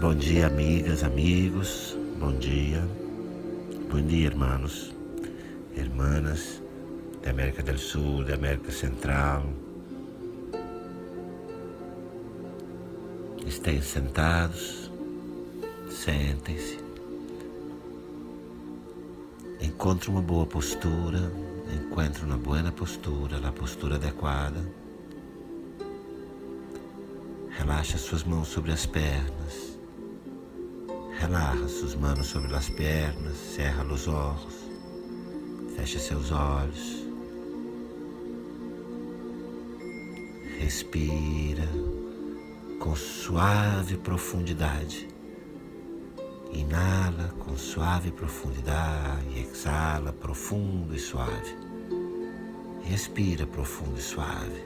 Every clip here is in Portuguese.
Bom dia, amigas, amigos. Bom dia. Bom dia, irmãos, irmãs da América do Sul, da América Central. Estejam sentados, sentem-se. Encontre uma boa postura, encontre uma boa postura, a postura adequada. Relaxa suas mãos sobre as pernas. Relaxa suas mãos sobre as pernas, cerra os olhos, fecha seus olhos. Respira com suave profundidade. Inala com suave profundidade e exala profundo e suave. Respira profundo e suave.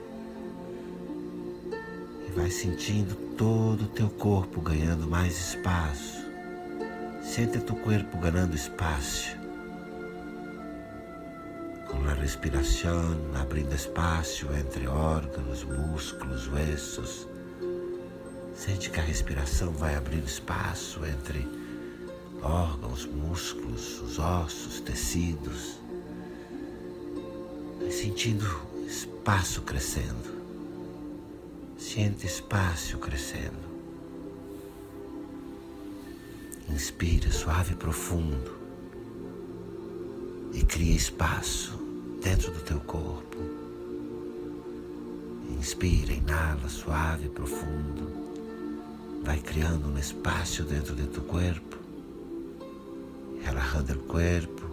E vai sentindo todo o teu corpo ganhando mais espaço Sente tu corpo ganhando espaço. Com a respiração, abrindo espaço entre órgãos, músculos, ossos. Sente que a respiração vai abrindo espaço entre órgãos, músculos, os ossos, tecidos. Vai sentindo espaço crescendo. Sente espaço crescendo. Inspira suave e profundo e cria espaço dentro do teu corpo. Inspira, inala suave e profundo. Vai criando um espaço dentro de tu corpo, relajando o corpo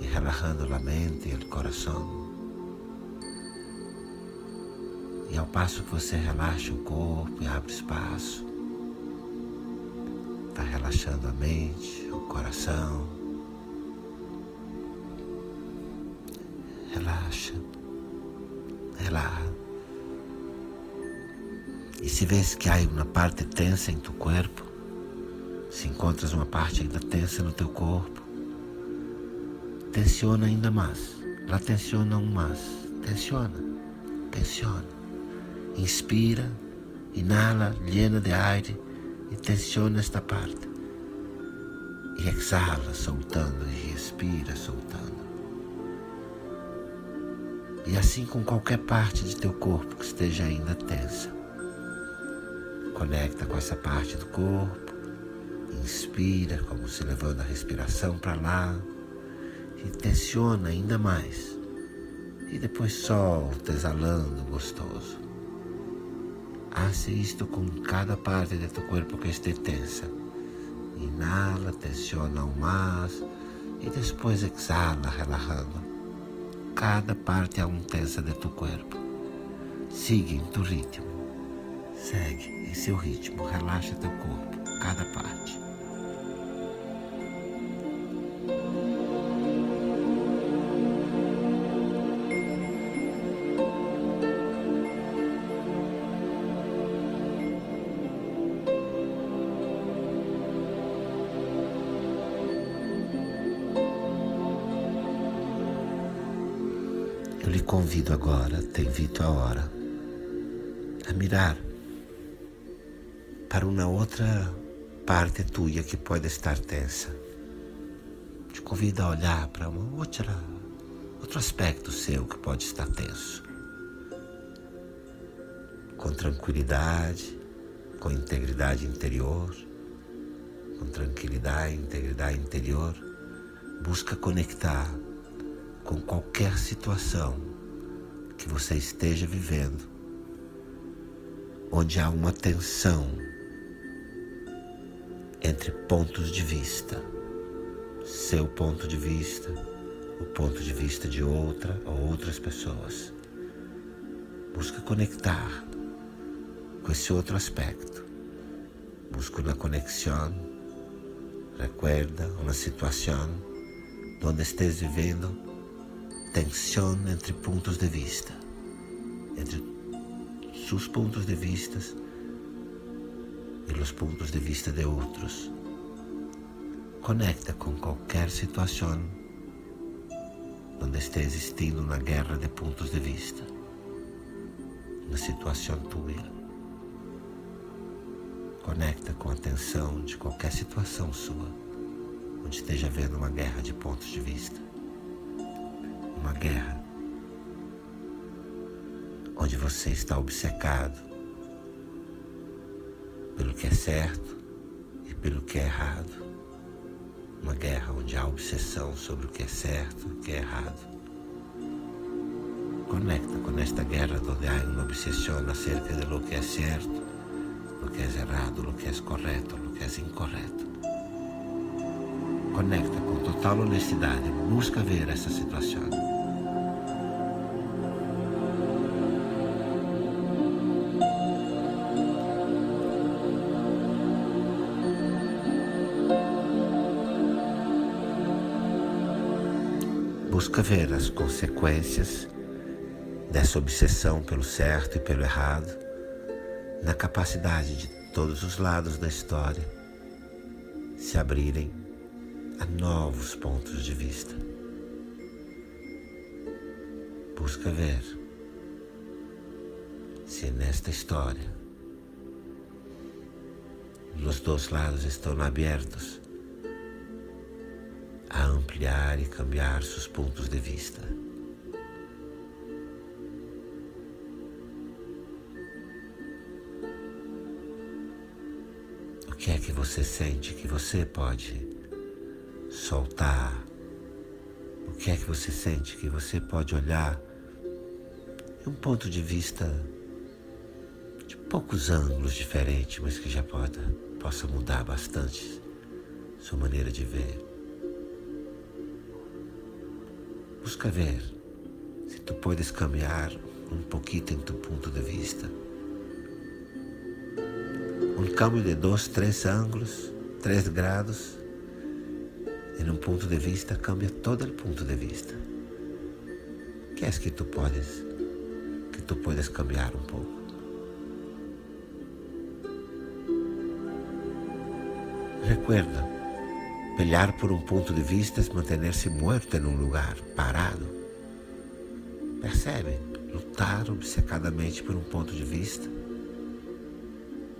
e relajando a mente e o coração. E ao passo que você relaxa o corpo e abre espaço, Está relaxando a mente, o coração. Relaxa. Relaxa. E se vês que há uma parte tensa em tu corpo, se encontras uma parte ainda tensa no teu corpo, tensiona ainda mais. Lá tensiona um mais. Tensiona. Tensiona. Inspira, inala, llena de aire e tensiona esta parte. E exala, soltando, e respira, soltando. E assim com qualquer parte de teu corpo que esteja ainda tensa. Conecta com essa parte do corpo. Inspira, como se levando a respiração para lá. E tensiona ainda mais. E depois solta, exalando, gostoso. Hace isto com cada parte de tu corpo que esté tensa. Inhala, tensiona aún más e depois exhala, relajando. Cada parte aún tensa de tu corpo. Sigue em tu ritmo. Segue em seu ritmo. Relaxa teu corpo, cada parte. Convido agora, te invito a hora, a mirar para uma outra parte tua que pode estar tensa. Te convido a olhar para uma outra, outro aspecto seu que pode estar tenso. Com tranquilidade, com integridade interior, com tranquilidade integridade interior, busca conectar com qualquer situação que você esteja vivendo, onde há uma tensão entre pontos de vista, seu ponto de vista, o ponto de vista de outra ou outras pessoas. Busca conectar com esse outro aspecto. Busca uma conexão. Recuerda uma situação onde estés vivendo tensão entre pontos de vista, entre seus pontos de vista e os pontos de vista de outros. Conecta com qualquer situação onde esteja existindo uma guerra de pontos de vista, uma situação tua. Conecta com a tensão de qualquer situação sua, onde esteja havendo uma guerra de pontos de vista. Uma guerra onde você está obcecado pelo que é certo e pelo que é errado. Uma guerra onde há obsessão sobre o que é certo e o que é errado. Conecta com esta guerra onde há uma obsessão acerca de lo que é certo lo que es errado, lo que es correto, lo que es incorreto. Conecta com total honestidade, busca ver essa situação. Busca ver as consequências dessa obsessão pelo certo e pelo errado na capacidade de todos os lados da história se abrirem a novos pontos de vista. Busca ver se nesta história os dois lados estão abertos ampliar e cambiar seus pontos de vista. que é que você sente que você pode soltar? O que é que você sente que você pode olhar de um ponto de vista de poucos ângulos diferentes, mas que já pode, possa mudar bastante sua maneira de ver? Busca ver se tu podes caminhar um pouquinho em tu ponto de vista um câmbio de dois, três ângulos, três graus, em um ponto de vista cambia todo o ponto de vista. Que é que tu podes, que tu podes cambiar um pouco? Recuerda, pelear por um ponto de vista é manter-se morto em um lugar, parado. Percebe? Lutar obcecadamente por um ponto de vista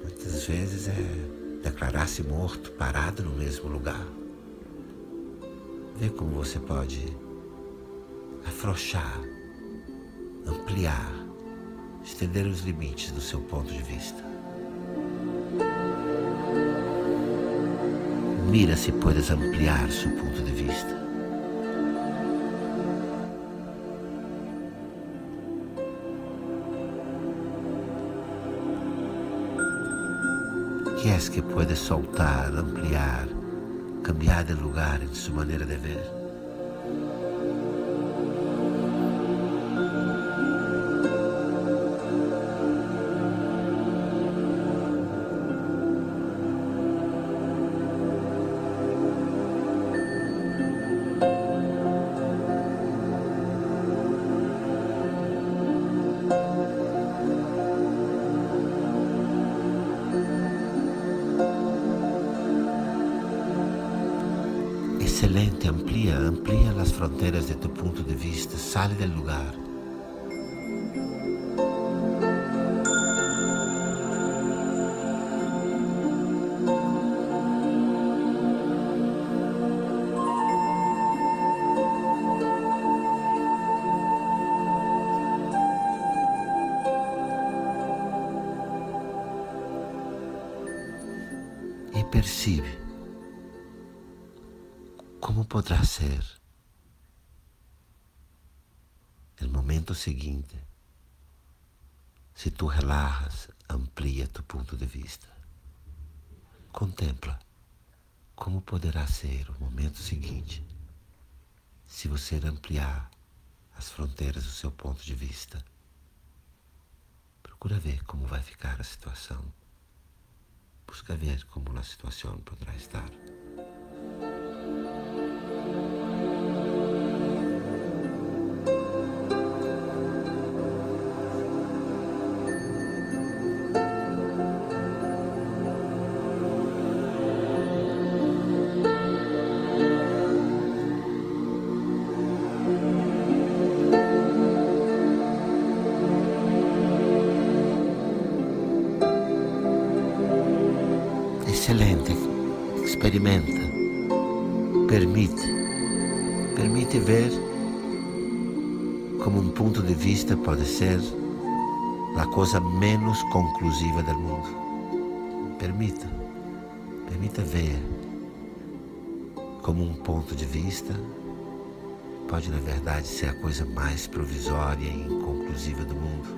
Muitas vezes é declarar-se morto, parado no mesmo lugar. Vê como você pode afrouxar, ampliar, estender os limites do seu ponto de vista. Mira se podes ampliar seu ponto de vista. que es que puede soltar, ampliar, cambiar de lugar en su manera de ver? Excelente, amplia, amplia as fronteiras de tu ponto de vista, sale del lugar. E percebe como podrá ser o momento seguinte se tu relajas, amplia tu ponto de vista. Contempla como poderá ser o momento seguinte se você ampliar as fronteiras do seu ponto de vista. Procura ver como vai ficar a situação. Busca ver como a situação poderá estar. Experimenta, permite, permite ver como um ponto de vista pode ser a coisa menos conclusiva do mundo. Permita, permita ver como um ponto de vista pode, na verdade, ser a coisa mais provisória e inconclusiva do mundo.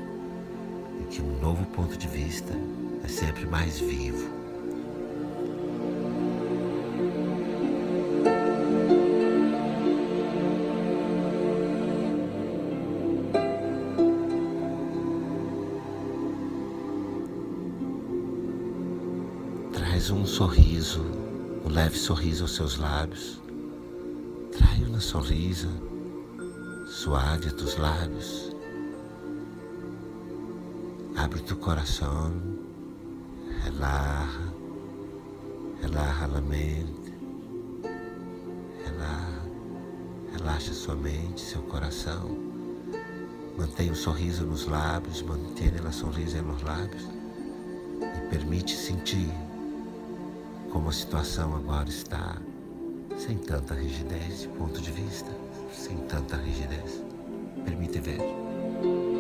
E que um novo ponto de vista é sempre mais vivo Traz um sorriso, um leve sorriso aos seus lábios. Trai uma sorrisa suave a tus lábios. Abre tu coração, relaxa, relaxa a mente, relaxa, relaxa sua mente, seu coração. Mantenha o um sorriso nos lábios, mantenha a sorriso nos lábios e permite sentir como a situação agora está, sem tanta rigidez de ponto de vista, sem tanta rigidez. Permite ver.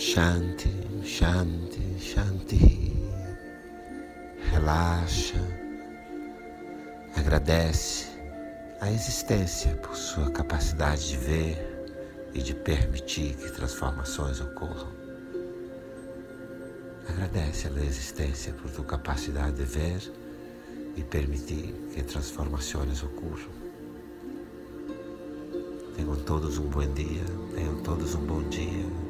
Shanti, Shanti, Shanti. Relaxa. Agradece a existência por sua capacidade de ver e de permitir que transformações ocorram. Agradece a existência por tua capacidade de ver e permitir que transformações ocorram. Tenham todos um bom dia, tenham todos um bom dia.